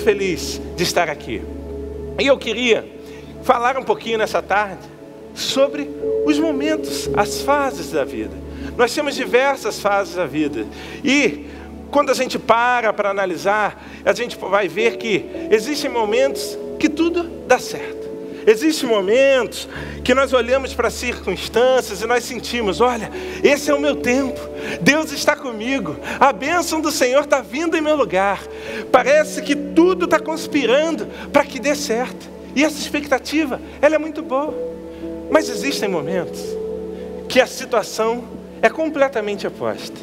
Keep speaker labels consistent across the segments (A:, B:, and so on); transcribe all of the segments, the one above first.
A: muito feliz de estar aqui. E eu queria falar um pouquinho nessa tarde sobre os momentos, as fases da vida. Nós temos diversas fases da vida. E quando a gente para para analisar, a gente vai ver que existem momentos que tudo dá certo. Existem momentos que nós olhamos para as circunstâncias e nós sentimos: olha, esse é o meu tempo, Deus está comigo, a bênção do Senhor está vindo em meu lugar. Parece que tudo está conspirando para que dê certo. E essa expectativa, ela é muito boa. Mas existem momentos que a situação é completamente oposta.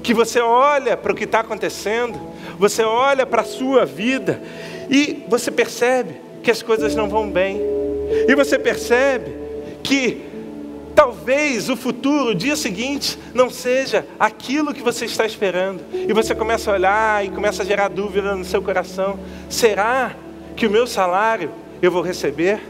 A: Que você olha para o que está acontecendo, você olha para a sua vida e você percebe que as coisas não vão bem. E você percebe que talvez o futuro, o dia seguinte, não seja aquilo que você está esperando. E você começa a olhar e começa a gerar dúvida no seu coração: será que o meu salário eu vou receber?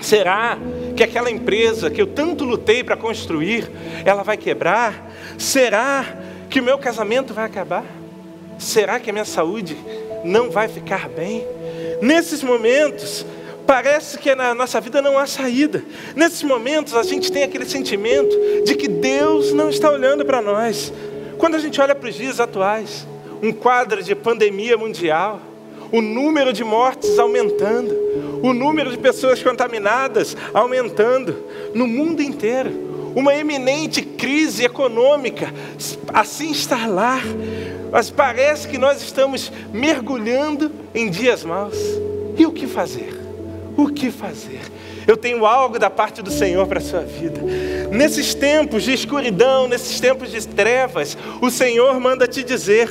A: Será que aquela empresa que eu tanto lutei para construir, ela vai quebrar? Será que o meu casamento vai acabar? Será que a minha saúde não vai ficar bem? Nesses momentos, parece que na nossa vida não há saída. Nesses momentos, a gente tem aquele sentimento de que Deus não está olhando para nós. Quando a gente olha para os dias atuais, um quadro de pandemia mundial, o número de mortes aumentando, o número de pessoas contaminadas aumentando no mundo inteiro, uma eminente crise econômica, assim lá, mas parece que nós estamos mergulhando em dias maus. E o que fazer? O que fazer? Eu tenho algo da parte do Senhor para a sua vida. Nesses tempos de escuridão, nesses tempos de trevas, o Senhor manda te dizer: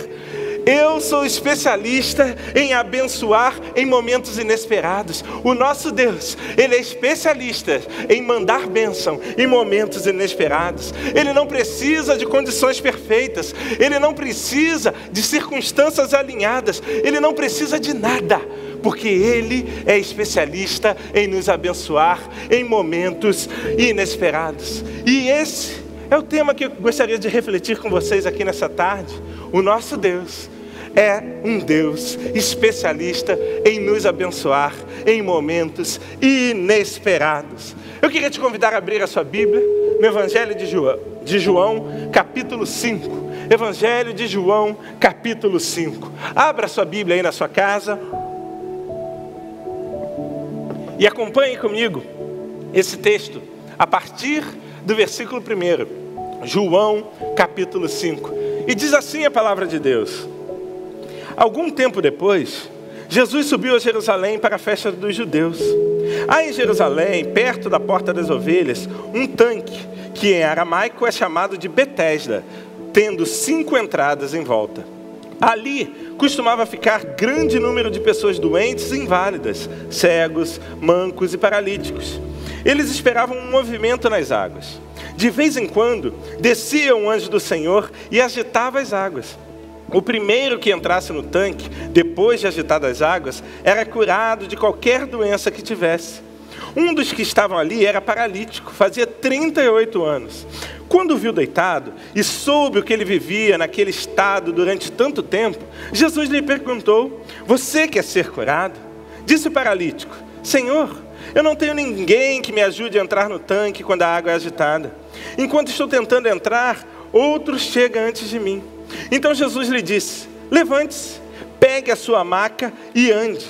A: eu sou especialista em abençoar em momentos inesperados. O nosso Deus, Ele é especialista em mandar bênção em momentos inesperados. Ele não precisa de condições perfeitas, Ele não precisa de circunstâncias alinhadas, Ele não precisa de nada, porque Ele é especialista em nos abençoar em momentos inesperados. E esse é o tema que eu gostaria de refletir com vocês aqui nessa tarde. O nosso Deus é um Deus especialista em nos abençoar em momentos inesperados. Eu queria te convidar a abrir a sua Bíblia no Evangelho de João, de João capítulo 5. Evangelho de João, capítulo 5. Abra sua Bíblia aí na sua casa e acompanhe comigo esse texto a partir do versículo 1. João, capítulo 5. E diz assim a palavra de Deus: Algum tempo depois, Jesus subiu a Jerusalém para a festa dos judeus. Há em Jerusalém, perto da porta das ovelhas, um tanque, que em aramaico é chamado de Betesda, tendo cinco entradas em volta. Ali costumava ficar grande número de pessoas doentes e inválidas, cegos, mancos e paralíticos. Eles esperavam um movimento nas águas. De vez em quando, descia um anjo do Senhor e agitava as águas. O primeiro que entrasse no tanque, depois de agitadas as águas, era curado de qualquer doença que tivesse. Um dos que estavam ali era paralítico, fazia 38 anos. Quando viu deitado e soube o que ele vivia naquele estado durante tanto tempo, Jesus lhe perguntou: Você quer ser curado? Disse o paralítico: Senhor, eu não tenho ninguém que me ajude a entrar no tanque quando a água é agitada. Enquanto estou tentando entrar, outros chegam antes de mim. Então Jesus lhe disse: Levante-se, pegue a sua maca e ande.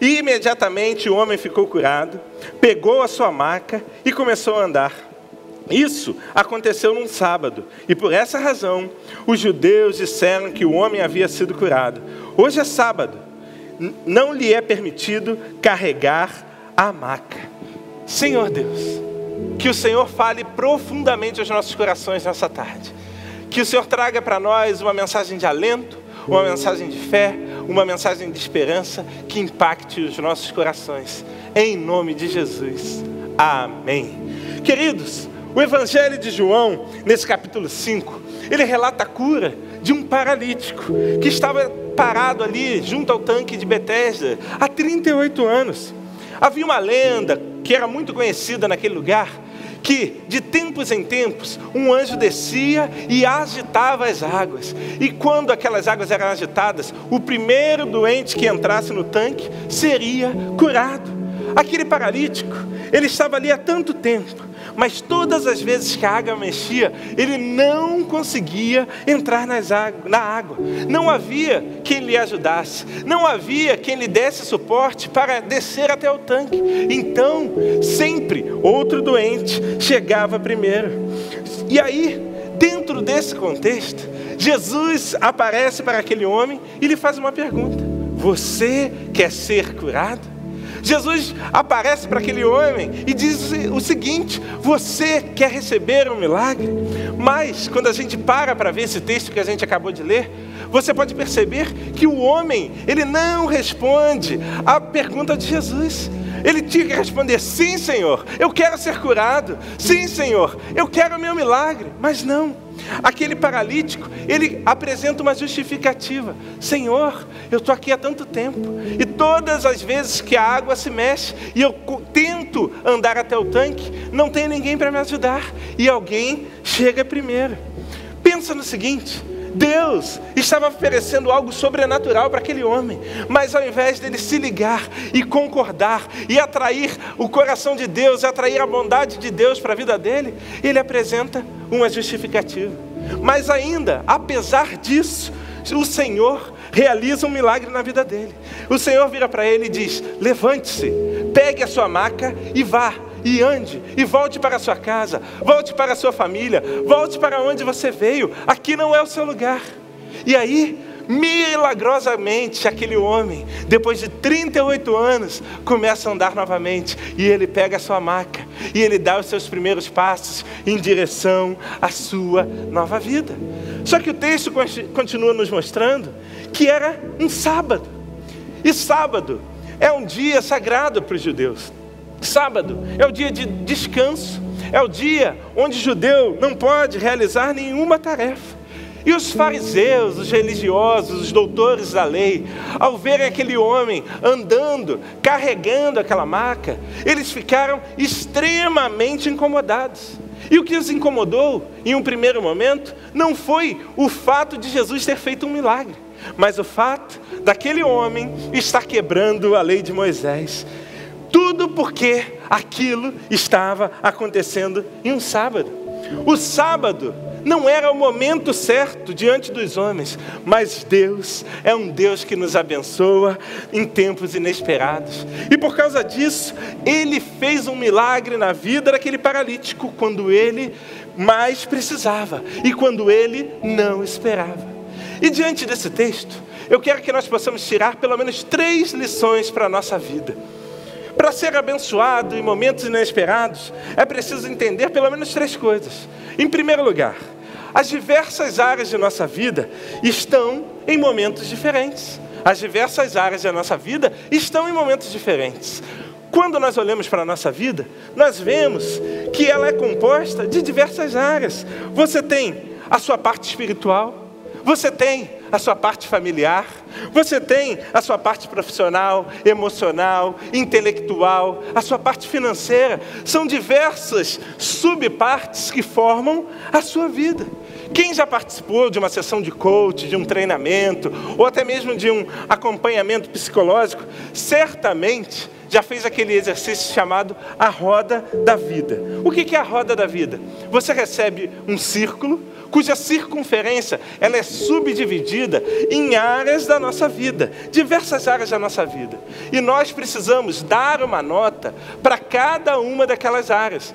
A: E imediatamente o homem ficou curado, pegou a sua maca e começou a andar. Isso aconteceu num sábado, e por essa razão os judeus disseram que o homem havia sido curado. Hoje é sábado, não lhe é permitido carregar a maca. Senhor Deus, que o Senhor fale profundamente aos nossos corações nessa tarde. Que o Senhor traga para nós uma mensagem de alento, uma mensagem de fé, uma mensagem de esperança que impacte os nossos corações. Em nome de Jesus. Amém. Queridos, o Evangelho de João, nesse capítulo 5, ele relata a cura de um paralítico que estava parado ali junto ao tanque de Betesda há 38 anos. Havia uma lenda que era muito conhecida naquele lugar, que de tempos em tempos um anjo descia e agitava as águas. E quando aquelas águas eram agitadas, o primeiro doente que entrasse no tanque seria curado. Aquele paralítico, ele estava ali há tanto tempo, mas todas as vezes que a água mexia, ele não conseguia entrar água, na água. Não havia quem lhe ajudasse, não havia quem lhe desse suporte para descer até o tanque. Então, sempre outro doente chegava primeiro. E aí, dentro desse contexto, Jesus aparece para aquele homem e lhe faz uma pergunta: Você quer ser curado? Jesus aparece para aquele homem e diz o seguinte: Você quer receber um milagre? Mas, quando a gente para para ver esse texto que a gente acabou de ler, você pode perceber que o homem, ele não responde à pergunta de Jesus. Ele tinha que responder: Sim, Senhor, eu quero ser curado. Sim, Senhor, eu quero o meu milagre. Mas não. Aquele paralítico, ele apresenta uma justificativa: Senhor, eu estou aqui há tanto tempo, e todas as vezes que a água se mexe e eu tento andar até o tanque, não tem ninguém para me ajudar, e alguém chega primeiro. Pensa no seguinte: Deus estava oferecendo algo sobrenatural para aquele homem, mas ao invés dele se ligar e concordar e atrair o coração de Deus, atrair a bondade de Deus para a vida dele, ele apresenta uma justificativa. Mas ainda, apesar disso, o Senhor realiza um milagre na vida dele. O Senhor vira para ele e diz: Levante-se, pegue a sua maca e vá e ande, e volte para a sua casa, volte para a sua família, volte para onde você veio, aqui não é o seu lugar. E aí, milagrosamente, aquele homem, depois de 38 anos, começa a andar novamente, e ele pega a sua maca, e ele dá os seus primeiros passos em direção à sua nova vida. Só que o texto continua nos mostrando que era um sábado, e sábado é um dia sagrado para os judeus. Sábado é o dia de descanso, é o dia onde o judeu não pode realizar nenhuma tarefa. E os fariseus, os religiosos, os doutores da lei, ao verem aquele homem andando, carregando aquela maca, eles ficaram extremamente incomodados. E o que os incomodou, em um primeiro momento, não foi o fato de Jesus ter feito um milagre, mas o fato daquele homem estar quebrando a lei de Moisés tudo porque aquilo estava acontecendo em um sábado. O sábado não era o momento certo diante dos homens, mas Deus é um Deus que nos abençoa em tempos inesperados. E por causa disso, Ele fez um milagre na vida daquele paralítico quando ele mais precisava e quando ele não esperava. E diante desse texto, eu quero que nós possamos tirar pelo menos três lições para a nossa vida. Para ser abençoado em momentos inesperados, é preciso entender pelo menos três coisas. Em primeiro lugar, as diversas áreas de nossa vida estão em momentos diferentes. As diversas áreas da nossa vida estão em momentos diferentes. Quando nós olhamos para a nossa vida, nós vemos que ela é composta de diversas áreas. Você tem a sua parte espiritual, você tem a sua parte familiar, você tem a sua parte profissional, emocional, intelectual, a sua parte financeira. São diversas subpartes que formam a sua vida. Quem já participou de uma sessão de coach, de um treinamento, ou até mesmo de um acompanhamento psicológico, certamente já fez aquele exercício chamado a roda da vida. O que é a roda da vida? Você recebe um círculo cuja circunferência ela é subdividida em áreas da nossa vida, diversas áreas da nossa vida. E nós precisamos dar uma nota para cada uma daquelas áreas.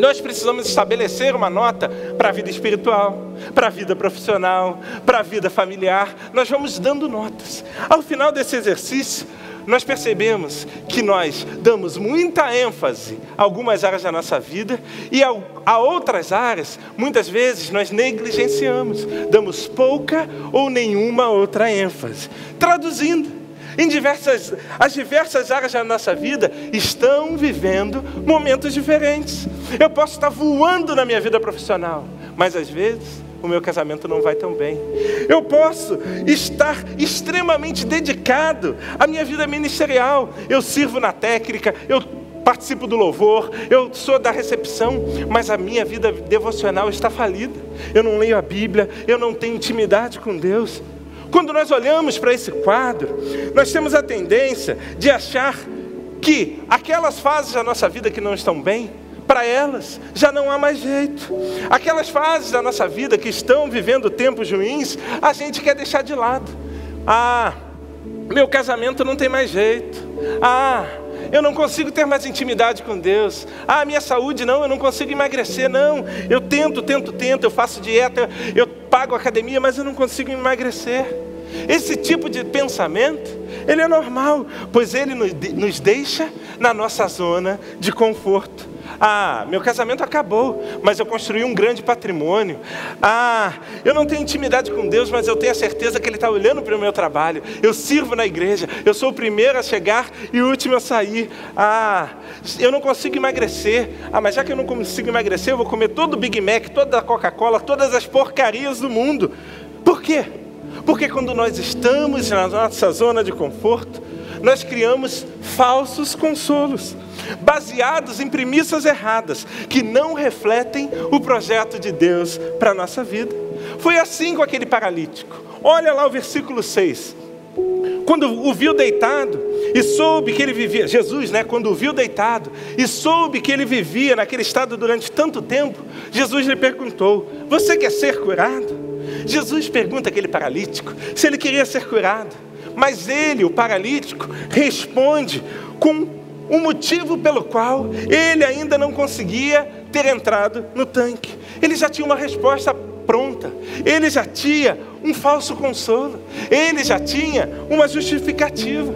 A: Nós precisamos estabelecer uma nota para a vida espiritual, para a vida profissional, para a vida familiar. Nós vamos dando notas. Ao final desse exercício, nós percebemos que nós damos muita ênfase a algumas áreas da nossa vida e a, outras áreas, muitas vezes, nós negligenciamos, damos pouca ou nenhuma outra ênfase. Traduzindo, em diversas, as diversas áreas da nossa vida estão vivendo momentos diferentes. Eu posso estar voando na minha vida profissional, mas às vezes o meu casamento não vai tão bem. Eu posso estar extremamente dedicado à minha vida ministerial. Eu sirvo na técnica, eu participo do louvor, eu sou da recepção, mas a minha vida devocional está falida. Eu não leio a Bíblia, eu não tenho intimidade com Deus. Quando nós olhamos para esse quadro, nós temos a tendência de achar que aquelas fases da nossa vida que não estão bem, para elas já não há mais jeito. Aquelas fases da nossa vida que estão vivendo tempos ruins, a gente quer deixar de lado. Ah, meu casamento não tem mais jeito. Ah, eu não consigo ter mais intimidade com Deus. Ah, minha saúde não, eu não consigo emagrecer, não. Eu tento, tento, tento, eu faço dieta, eu pago academia, mas eu não consigo emagrecer. Esse tipo de pensamento, ele é normal, pois ele nos deixa na nossa zona de conforto. Ah, meu casamento acabou, mas eu construí um grande patrimônio. Ah, eu não tenho intimidade com Deus, mas eu tenho a certeza que Ele está olhando para o meu trabalho. Eu sirvo na igreja, eu sou o primeiro a chegar e o último a sair. Ah, eu não consigo emagrecer. Ah, mas já que eu não consigo emagrecer, eu vou comer todo o Big Mac, toda a Coca-Cola, todas as porcarias do mundo. Por quê? Porque quando nós estamos na nossa zona de conforto, nós criamos falsos consolos baseados em premissas erradas, que não refletem o projeto de Deus para a nossa vida. Foi assim com aquele paralítico. Olha lá o versículo 6. Quando o viu deitado e soube que ele vivia, Jesus, né, quando o viu deitado e soube que ele vivia naquele estado durante tanto tempo, Jesus lhe perguntou: Você quer ser curado? Jesus pergunta aquele paralítico se ele queria ser curado, mas ele, o paralítico, responde com o motivo pelo qual ele ainda não conseguia ter entrado no tanque. Ele já tinha uma resposta pronta, ele já tinha um falso consolo, ele já tinha uma justificativa.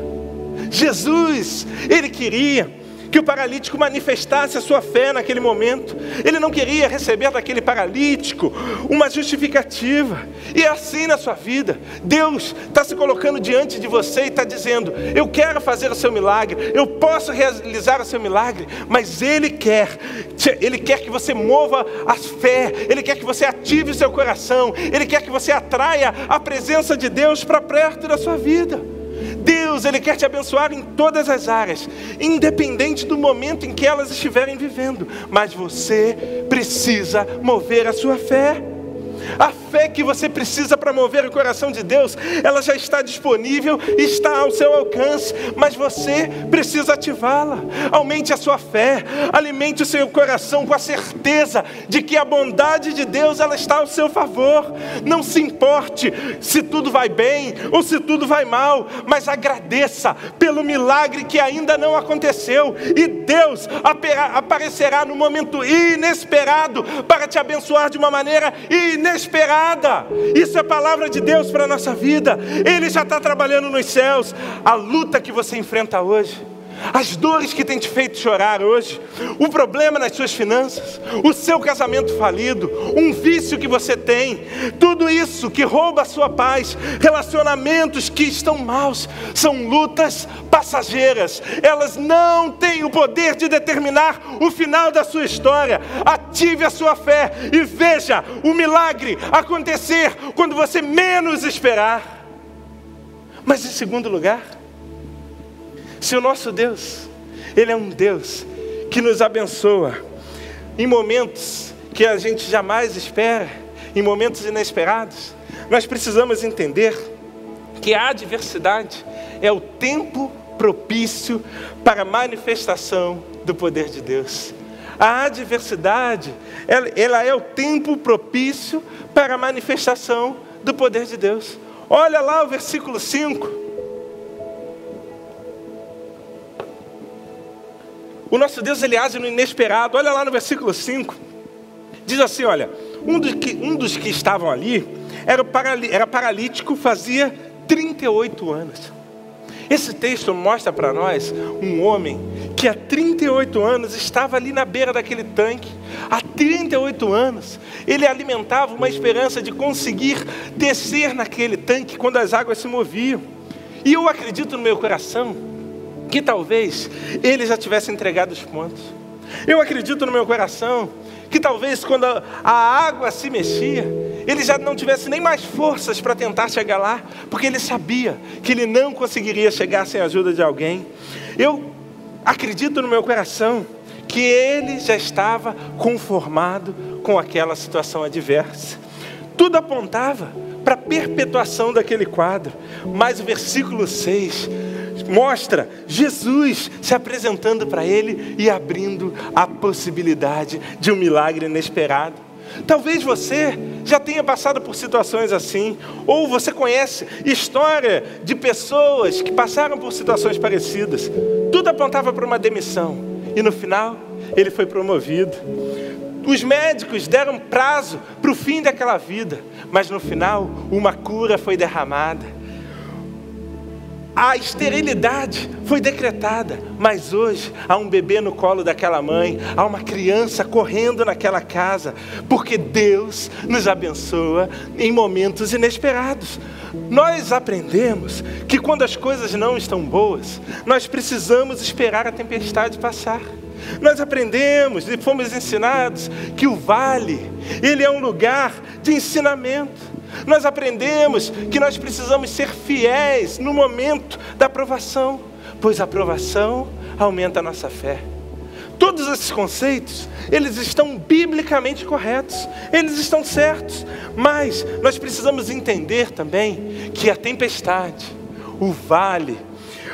A: Jesus, ele queria que o paralítico manifestasse a sua fé naquele momento. Ele não queria receber daquele paralítico uma justificativa. E é assim na sua vida. Deus está se colocando diante de você e está dizendo: Eu quero fazer o seu milagre, eu posso realizar o seu milagre, mas Ele quer, Ele quer que você mova a fé, Ele quer que você ative o seu coração, Ele quer que você atraia a presença de Deus para perto da sua vida. Deus, Ele quer te abençoar em todas as áreas, independente do momento em que elas estiverem vivendo, mas você precisa mover a sua fé. A fé que você precisa para mover o coração de Deus, ela já está disponível, está ao seu alcance, mas você precisa ativá-la. Aumente a sua fé, alimente o seu coração com a certeza de que a bondade de Deus ela está ao seu favor. Não se importe se tudo vai bem ou se tudo vai mal, mas agradeça pelo milagre que ainda não aconteceu e Deus aparecerá no momento inesperado para te abençoar de uma maneira inesperada inesperada. Isso é palavra de Deus para a nossa vida. Ele já está trabalhando nos céus. A luta que você enfrenta hoje as dores que têm te feito chorar hoje, o problema nas suas finanças, o seu casamento falido, um vício que você tem, tudo isso que rouba a sua paz, relacionamentos que estão maus, são lutas passageiras, elas não têm o poder de determinar o final da sua história. Ative a sua fé e veja o milagre acontecer quando você menos esperar. Mas em segundo lugar, se o nosso Deus, Ele é um Deus que nos abençoa em momentos que a gente jamais espera, em momentos inesperados, nós precisamos entender que a adversidade é o tempo propício para a manifestação do poder de Deus. A adversidade, ela, ela, é o tempo propício para a manifestação do poder de Deus. Olha lá o versículo 5. O nosso Deus ele age no inesperado. Olha lá no versículo 5. Diz assim: olha, um dos que, um dos que estavam ali era, era paralítico, fazia 38 anos. Esse texto mostra para nós um homem que há 38 anos estava ali na beira daquele tanque. Há 38 anos ele alimentava uma esperança de conseguir descer naquele tanque quando as águas se moviam. E eu acredito no meu coração que talvez ele já tivesse entregado os pontos. Eu acredito no meu coração que talvez quando a água se mexia, ele já não tivesse nem mais forças para tentar chegar lá, porque ele sabia que ele não conseguiria chegar sem a ajuda de alguém. Eu acredito no meu coração que ele já estava conformado com aquela situação adversa. Tudo apontava para a perpetuação daquele quadro, mas o versículo 6 mostra Jesus se apresentando para ele e abrindo a possibilidade de um milagre inesperado. Talvez você já tenha passado por situações assim, ou você conhece história de pessoas que passaram por situações parecidas. Tudo apontava para uma demissão, e no final ele foi promovido. Os médicos deram prazo para o fim daquela vida, mas no final uma cura foi derramada a esterilidade foi decretada, mas hoje há um bebê no colo daquela mãe, há uma criança correndo naquela casa, porque Deus nos abençoa em momentos inesperados. Nós aprendemos que quando as coisas não estão boas, nós precisamos esperar a tempestade passar. Nós aprendemos e fomos ensinados que o vale, ele é um lugar de ensinamento. Nós aprendemos que nós precisamos ser fiéis no momento da aprovação, pois a aprovação aumenta a nossa fé. Todos esses conceitos, eles estão biblicamente corretos, eles estão certos, mas nós precisamos entender também que a tempestade, o vale,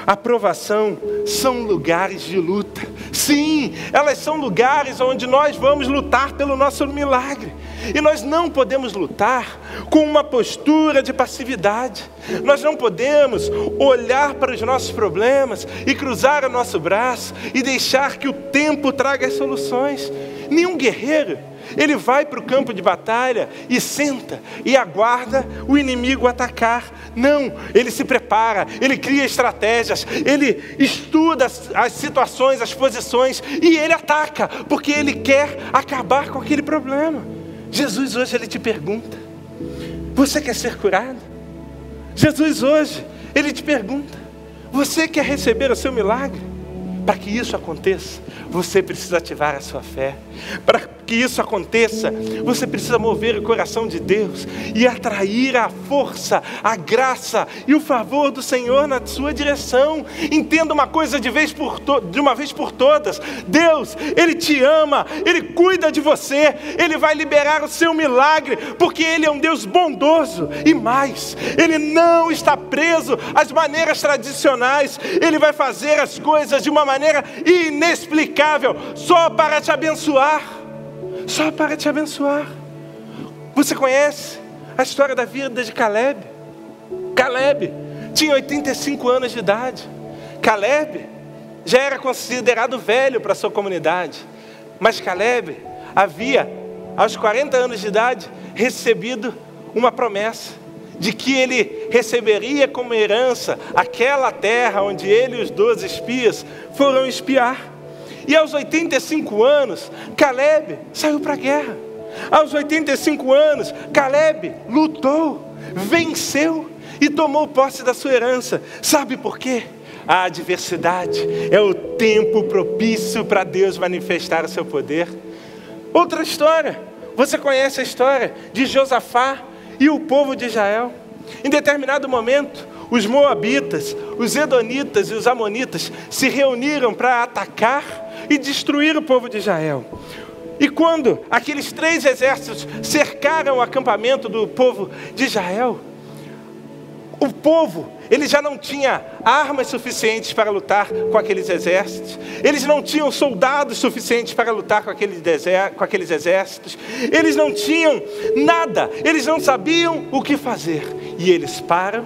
A: a provação são lugares de luta. Sim, elas são lugares onde nós vamos lutar pelo nosso milagre. E nós não podemos lutar com uma postura de passividade. Nós não podemos olhar para os nossos problemas e cruzar o nosso braço e deixar que o tempo traga as soluções. Nenhum guerreiro ele vai para o campo de batalha e senta e aguarda o inimigo atacar. Não, ele se prepara, ele cria estratégias, ele estuda as situações, as posições e ele ataca, porque ele quer acabar com aquele problema. Jesus hoje ele te pergunta: Você quer ser curado? Jesus hoje ele te pergunta: Você quer receber o seu milagre? Para que isso aconteça, você precisa ativar a sua fé. Para que isso aconteça, você precisa mover o coração de Deus e atrair a força, a graça e o favor do Senhor na sua direção. Entenda uma coisa de, vez por de uma vez por todas: Deus, Ele te ama, Ele cuida de você, Ele vai liberar o seu milagre, porque Ele é um Deus bondoso. E mais, Ele não está preso às maneiras tradicionais, Ele vai fazer as coisas de uma maneira inexplicável, só para te abençoar só para te abençoar. Você conhece a história da vida de Caleb? Caleb tinha 85 anos de idade. Caleb já era considerado velho para sua comunidade. Mas Caleb havia, aos 40 anos de idade, recebido uma promessa de que ele receberia como herança aquela terra onde ele e os doze espias foram espiar. E aos 85 anos, Caleb saiu para a guerra. Aos 85 anos, Caleb lutou, venceu e tomou posse da sua herança. Sabe por quê? A adversidade é o tempo propício para Deus manifestar o seu poder. Outra história, você conhece a história de Josafá e o povo de Israel. Em determinado momento, os moabitas, os edonitas e os amonitas se reuniram para atacar e destruir o povo de Israel. E quando aqueles três exércitos cercaram o acampamento do povo de Israel, o povo, ele já não tinha armas suficientes para lutar com aqueles exércitos, eles não tinham soldados suficientes para lutar com com aqueles exércitos, eles não tinham nada, eles não sabiam o que fazer. E eles param,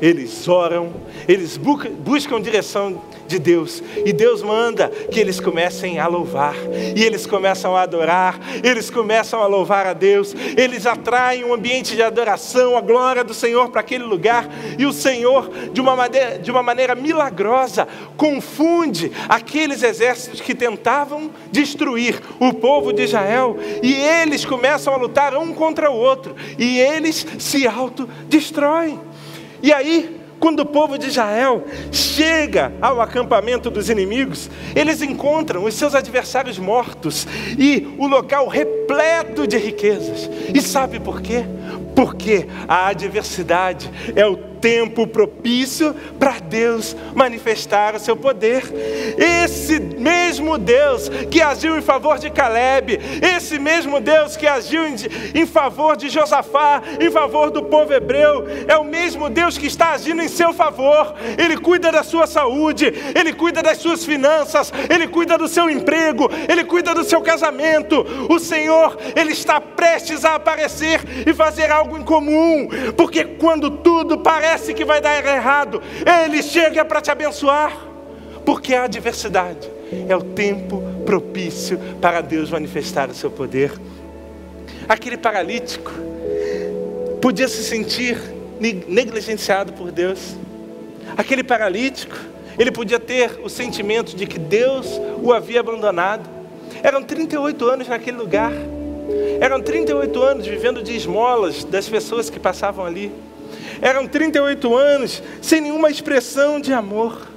A: eles oram, eles buscam direção de Deus. E Deus manda que eles comecem a louvar. E eles começam a adorar, eles começam a louvar a Deus. Eles atraem um ambiente de adoração, a glória do Senhor para aquele lugar. E o Senhor, de uma maneira, de uma maneira milagrosa, confunde aqueles exércitos que tentavam destruir o povo de Israel. E eles começam a lutar um contra o outro. E eles se autodestroem. E aí, quando o povo de Israel chega ao acampamento dos inimigos, eles encontram os seus adversários mortos e o local repleto de riquezas. E sabe por quê? Porque a adversidade é o tempo propício para Deus manifestar o seu poder. Esse mesmo Deus que agiu em favor de Caleb, esse mesmo Deus que agiu em, em favor de Josafá, em favor do povo hebreu, é o mesmo Deus que está agindo em seu favor. Ele cuida da sua saúde, ele cuida das suas finanças, ele cuida do seu emprego, ele cuida do seu casamento. O Senhor, ele está prestes a aparecer e fazer algo em comum, porque quando tudo parece que vai dar errado, ele chega para te abençoar, porque a adversidade é o tempo propício para Deus manifestar o seu poder. Aquele paralítico podia se sentir negligenciado por Deus. Aquele paralítico, ele podia ter o sentimento de que Deus o havia abandonado. Eram 38 anos naquele lugar. Eram 38 anos vivendo de esmolas das pessoas que passavam ali. Eram 38 anos sem nenhuma expressão de amor.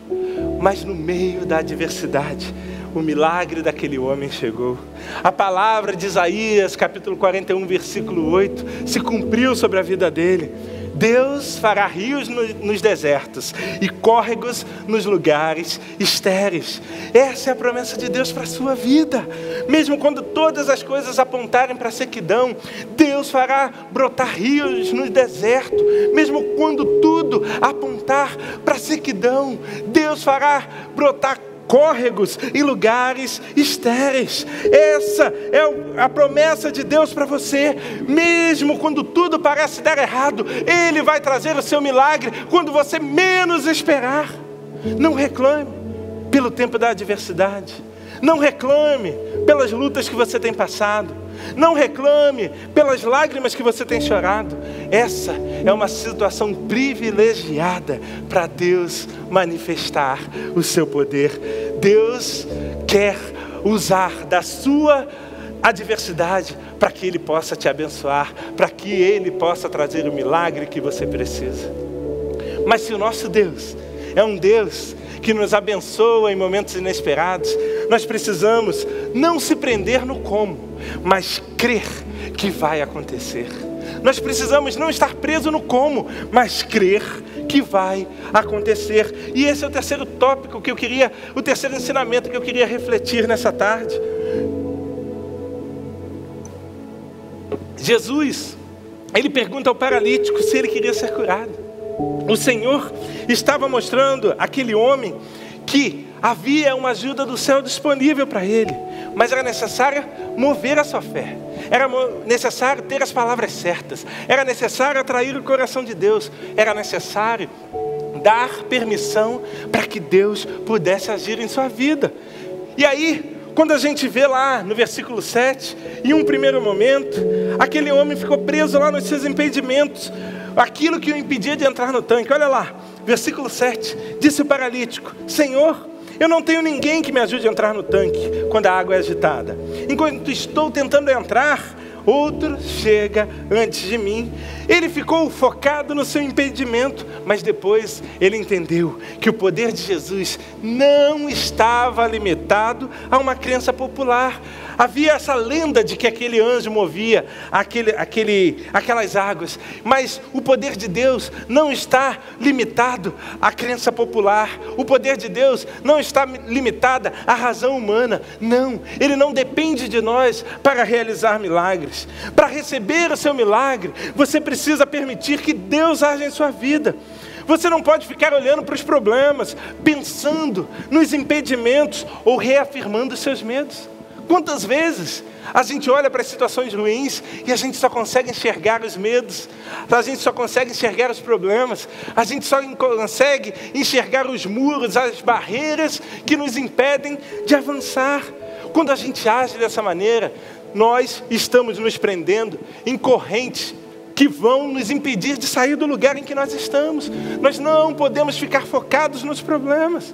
A: Mas no meio da adversidade, o milagre daquele homem chegou. A palavra de Isaías, capítulo 41, versículo 8, se cumpriu sobre a vida dele. Deus fará rios no, nos desertos e córregos nos lugares estéreis. Essa é a promessa de Deus para a sua vida. Mesmo quando todas as coisas apontarem para a sequidão, Deus fará brotar rios no deserto. Mesmo quando tudo apontar para a sequidão, Deus fará brotar córregos e lugares estéreis. Essa é a promessa de Deus para você. Mesmo quando tudo parece dar errado, Ele vai trazer o seu milagre quando você menos esperar. Não reclame pelo tempo da adversidade. Não reclame pelas lutas que você tem passado. Não reclame pelas lágrimas que você tem chorado. Essa é uma situação privilegiada para Deus manifestar o seu poder. Deus quer usar da sua adversidade para que Ele possa te abençoar, para que Ele possa trazer o milagre que você precisa. Mas se o nosso Deus é um Deus que nos abençoa em momentos inesperados, nós precisamos não se prender no como, mas crer que vai acontecer. Nós precisamos não estar preso no como, mas crer que vai acontecer. E esse é o terceiro tópico que eu queria, o terceiro ensinamento que eu queria refletir nessa tarde. Jesus, ele pergunta ao paralítico se ele queria ser curado. O Senhor estava mostrando aquele homem que havia uma ajuda do céu disponível para ele, mas era necessário mover a sua fé, era necessário ter as palavras certas, era necessário atrair o coração de Deus, era necessário dar permissão para que Deus pudesse agir em sua vida. E aí, quando a gente vê lá no versículo 7, em um primeiro momento, aquele homem ficou preso lá nos seus impedimentos, aquilo que o impedia de entrar no tanque. Olha lá, versículo 7: Disse o paralítico: Senhor, eu não tenho ninguém que me ajude a entrar no tanque quando a água é agitada. Enquanto estou tentando entrar, outro chega antes de mim. Ele ficou focado no seu impedimento, mas depois ele entendeu que o poder de Jesus não estava limitado a uma crença popular. Havia essa lenda de que aquele anjo movia aquele, aquele, aquelas águas, mas o poder de Deus não está limitado à crença popular. O poder de Deus não está limitado à razão humana. Não, ele não depende de nós para realizar milagres. Para receber o seu milagre, você precisa permitir que Deus haja em sua vida. Você não pode ficar olhando para os problemas, pensando nos impedimentos ou reafirmando seus medos. Quantas vezes a gente olha para situações ruins e a gente só consegue enxergar os medos, a gente só consegue enxergar os problemas, a gente só consegue enxergar os muros, as barreiras que nos impedem de avançar. Quando a gente age dessa maneira, nós estamos nos prendendo em correntes que vão nos impedir de sair do lugar em que nós estamos. Nós não podemos ficar focados nos problemas.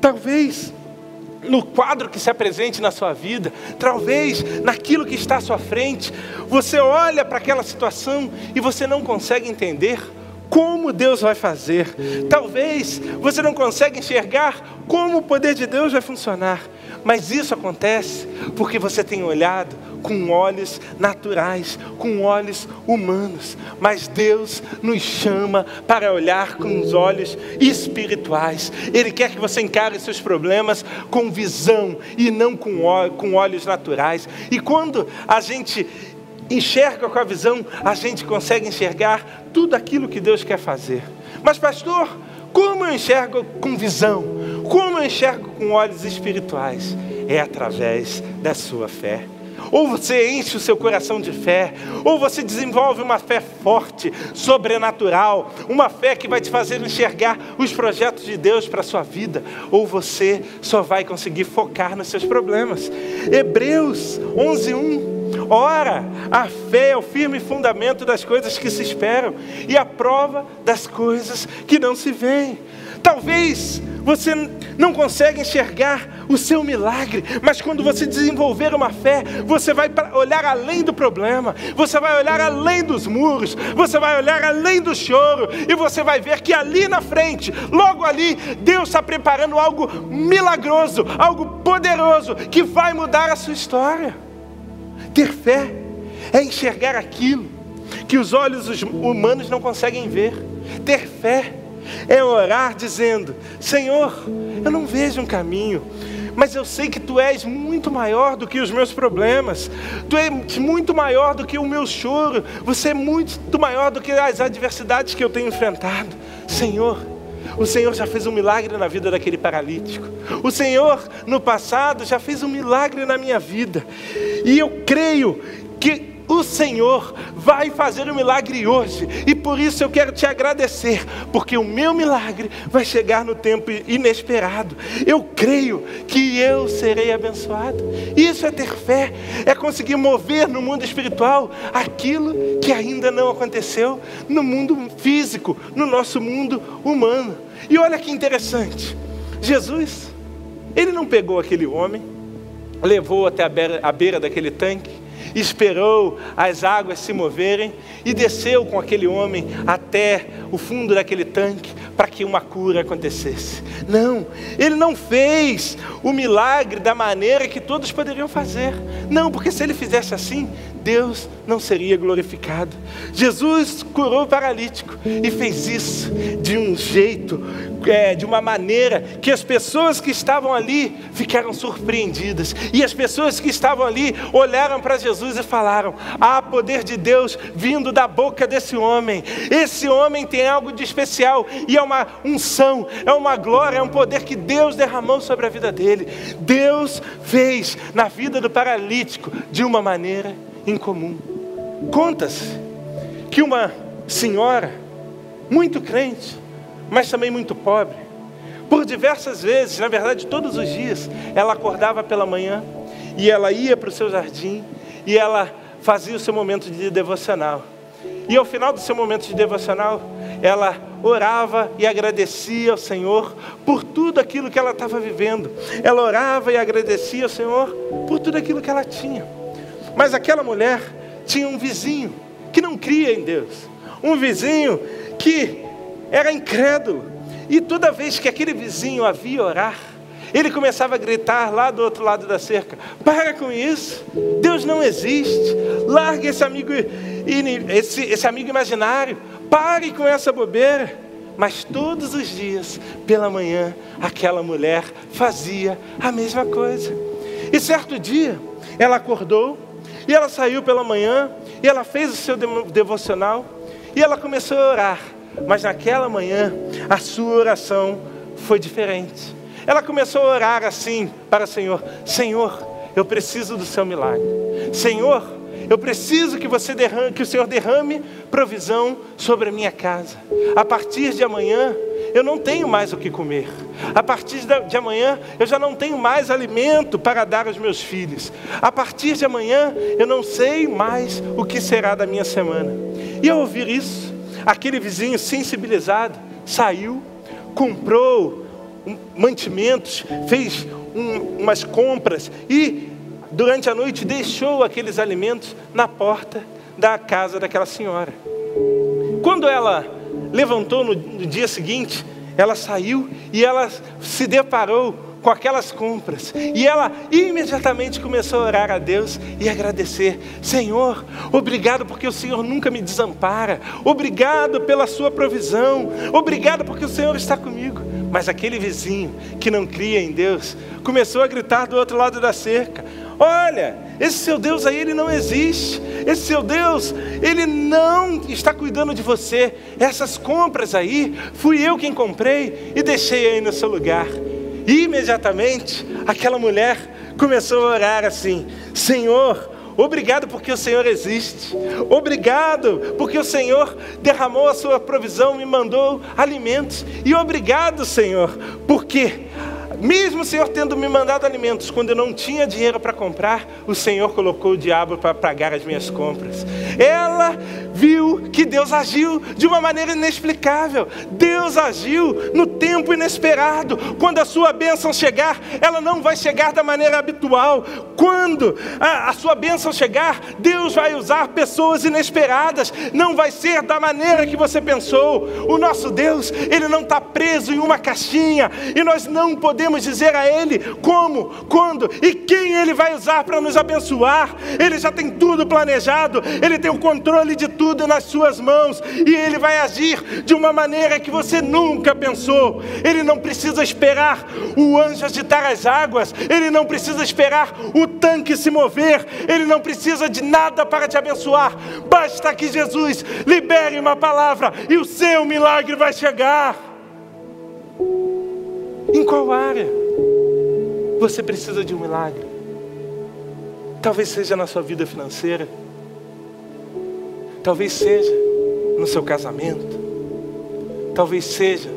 A: Talvez no quadro que se apresente na sua vida, talvez naquilo que está à sua frente, você olha para aquela situação e você não consegue entender como Deus vai fazer. Talvez você não consegue enxergar como o poder de Deus vai funcionar. Mas isso acontece porque você tem olhado com olhos naturais, com olhos humanos, mas Deus nos chama para olhar com os olhos espirituais. Ele quer que você encare seus problemas com visão e não com, com olhos naturais. E quando a gente enxerga com a visão, a gente consegue enxergar tudo aquilo que Deus quer fazer. Mas, pastor, como eu enxergo com visão? Como eu enxergo com olhos espirituais? É através da sua fé. Ou você enche o seu coração de fé, ou você desenvolve uma fé forte, sobrenatural, uma fé que vai te fazer enxergar os projetos de Deus para a sua vida, ou você só vai conseguir focar nos seus problemas. Hebreus 11:1 Ora, a fé é o firme fundamento das coisas que se esperam e a prova das coisas que não se veem. Talvez você não consegue enxergar o seu milagre, mas quando você desenvolver uma fé, você vai olhar além do problema, você vai olhar além dos muros, você vai olhar além do choro, e você vai ver que ali na frente, logo ali, Deus está preparando algo milagroso, algo poderoso, que vai mudar a sua história. Ter fé é enxergar aquilo que os olhos humanos não conseguem ver. Ter fé é orar dizendo: Senhor, eu não vejo um caminho, mas eu sei que tu és muito maior do que os meus problemas, tu és muito maior do que o meu choro, você é muito maior do que as adversidades que eu tenho enfrentado. Senhor, o Senhor já fez um milagre na vida daquele paralítico. O Senhor, no passado, já fez um milagre na minha vida. E eu creio que o Senhor vai fazer o um milagre hoje, e por isso eu quero te agradecer, porque o meu milagre vai chegar no tempo inesperado. Eu creio que eu serei abençoado. Isso é ter fé, é conseguir mover no mundo espiritual aquilo que ainda não aconteceu no mundo físico, no nosso mundo humano. E olha que interessante, Jesus, ele não pegou aquele homem, levou até a beira, a beira daquele tanque esperou as águas se moverem e desceu com aquele homem até o fundo daquele tanque para que uma cura acontecesse. Não, ele não fez o milagre da maneira que todos poderiam fazer. Não, porque se ele fizesse assim, Deus não seria glorificado. Jesus curou o paralítico e fez isso de um jeito, é, de uma maneira que as pessoas que estavam ali ficaram surpreendidas. E as pessoas que estavam ali olharam para Jesus e falaram: há poder de Deus vindo da boca desse homem. Esse homem tem algo de especial e é uma unção, é uma glória, é um poder que Deus derramou sobre a vida dele. Deus fez na vida do paralítico de uma maneira incomum. Conta-se que uma senhora, muito crente, mas também muito pobre, por diversas vezes, na verdade todos os dias, ela acordava pela manhã e ela ia para o seu jardim e ela fazia o seu momento de devocional. E ao final do seu momento de devocional, ela orava e agradecia ao Senhor por tudo aquilo que ela estava vivendo. Ela orava e agradecia ao Senhor por tudo aquilo que ela tinha. Mas aquela mulher tinha um vizinho que não cria em Deus, um vizinho que era incrédulo. E toda vez que aquele vizinho havia orar, ele começava a gritar lá do outro lado da cerca: Para com isso, Deus não existe, largue esse amigo, esse, esse amigo imaginário, pare com essa bobeira. Mas todos os dias, pela manhã, aquela mulher fazia a mesma coisa. E certo dia, ela acordou e ela saiu pela manhã, e ela fez o seu devocional, e ela começou a orar. Mas naquela manhã, a sua oração foi diferente. Ela começou a orar assim para o Senhor: Senhor, eu preciso do seu milagre. Senhor, eu preciso que você derrame, que o Senhor derrame provisão sobre a minha casa. A partir de amanhã, eu não tenho mais o que comer. A partir de amanhã, eu já não tenho mais alimento para dar aos meus filhos. A partir de amanhã, eu não sei mais o que será da minha semana. E ao ouvir isso, aquele vizinho sensibilizado saiu, comprou mantimentos, fez um, umas compras e durante a noite deixou aqueles alimentos na porta da casa daquela senhora. Quando ela levantou no, dia seguinte, ela saiu e ela se deparou com aquelas compras. E ela imediatamente começou a orar a Deus e agradecer: Senhor, obrigado porque o Senhor nunca me desampara, obrigado pela sua provisão, obrigado porque o Senhor está comigo. Mas aquele vizinho que não cria em Deus começou a gritar do outro lado da cerca: Olha, esse seu Deus aí, ele não existe. Esse seu Deus, ele não está cuidando de você. Essas compras aí, fui eu quem comprei e deixei aí no seu lugar. E imediatamente, aquela mulher começou a orar assim: Senhor, Obrigado porque o Senhor existe. Obrigado porque o Senhor derramou a sua provisão, me mandou alimentos. E obrigado, Senhor, porque mesmo o Senhor tendo me mandado alimentos, quando eu não tinha dinheiro para comprar, o Senhor colocou o diabo para pagar as minhas compras. Ela viu que Deus agiu de uma maneira inexplicável. Deus agiu no tempo inesperado. Quando a sua bênção chegar, ela não vai chegar da maneira habitual. Quando a, a sua bênção chegar, Deus vai usar pessoas inesperadas. Não vai ser da maneira que você pensou. O nosso Deus, ele não está preso em uma caixinha e nós não podemos dizer a Ele como, quando e quem Ele vai usar para nos abençoar. Ele já tem tudo planejado, Ele tem o controle de tudo nas suas mãos e Ele vai agir de uma maneira que você nunca pensou. Ele não precisa esperar o anjo agitar as águas, Ele não precisa esperar o tanque se mover, Ele não precisa de nada para te abençoar. Basta que Jesus libere uma palavra e o seu milagre vai chegar. Em qual área? Você precisa de um milagre? Talvez seja na sua vida financeira. Talvez seja no seu casamento, talvez seja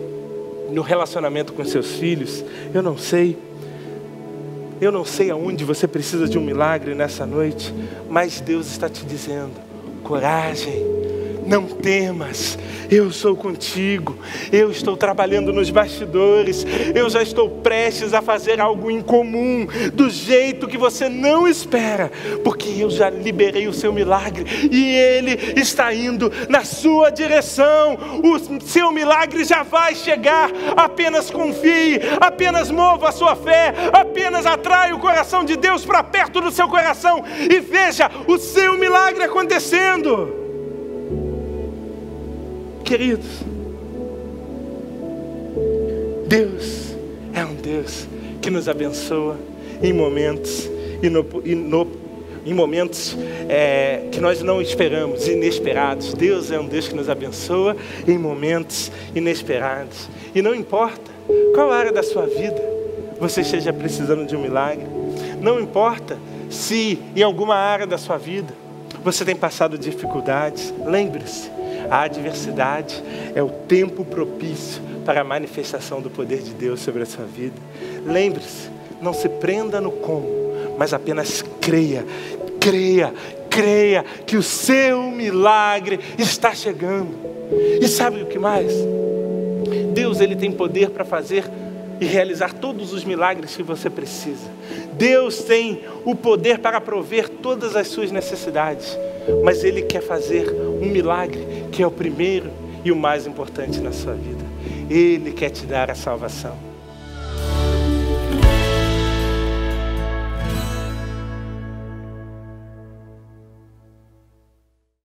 A: no relacionamento com seus filhos, eu não sei. Eu não sei aonde você precisa de um milagre nessa noite, mas Deus está te dizendo: coragem, não temas, eu sou contigo, eu estou trabalhando nos bastidores, eu já estou prestes a fazer algo incomum, do jeito que você não espera, porque eu já liberei o seu milagre e ele está indo na sua direção. O seu milagre já vai chegar. Apenas confie, apenas mova a sua fé, apenas atrai o coração de Deus para perto do seu coração e veja o seu milagre acontecendo queridos. Deus é um Deus que nos abençoa em momentos e em momentos é, que nós não esperamos, inesperados. Deus é um Deus que nos abençoa em momentos inesperados. E não importa qual área da sua vida você esteja precisando de um milagre, não importa se em alguma área da sua vida você tem passado dificuldades, lembre-se, a adversidade é o tempo propício para a manifestação do poder de Deus sobre a sua vida. Lembre-se, não se prenda no como, mas apenas creia, creia, creia que o seu milagre está chegando. E sabe o que mais? Deus ele tem poder para fazer e realizar todos os milagres que você precisa. Deus tem o poder para prover todas as suas necessidades, mas Ele quer fazer um milagre que é o primeiro e o mais importante na sua vida. Ele quer te dar a salvação.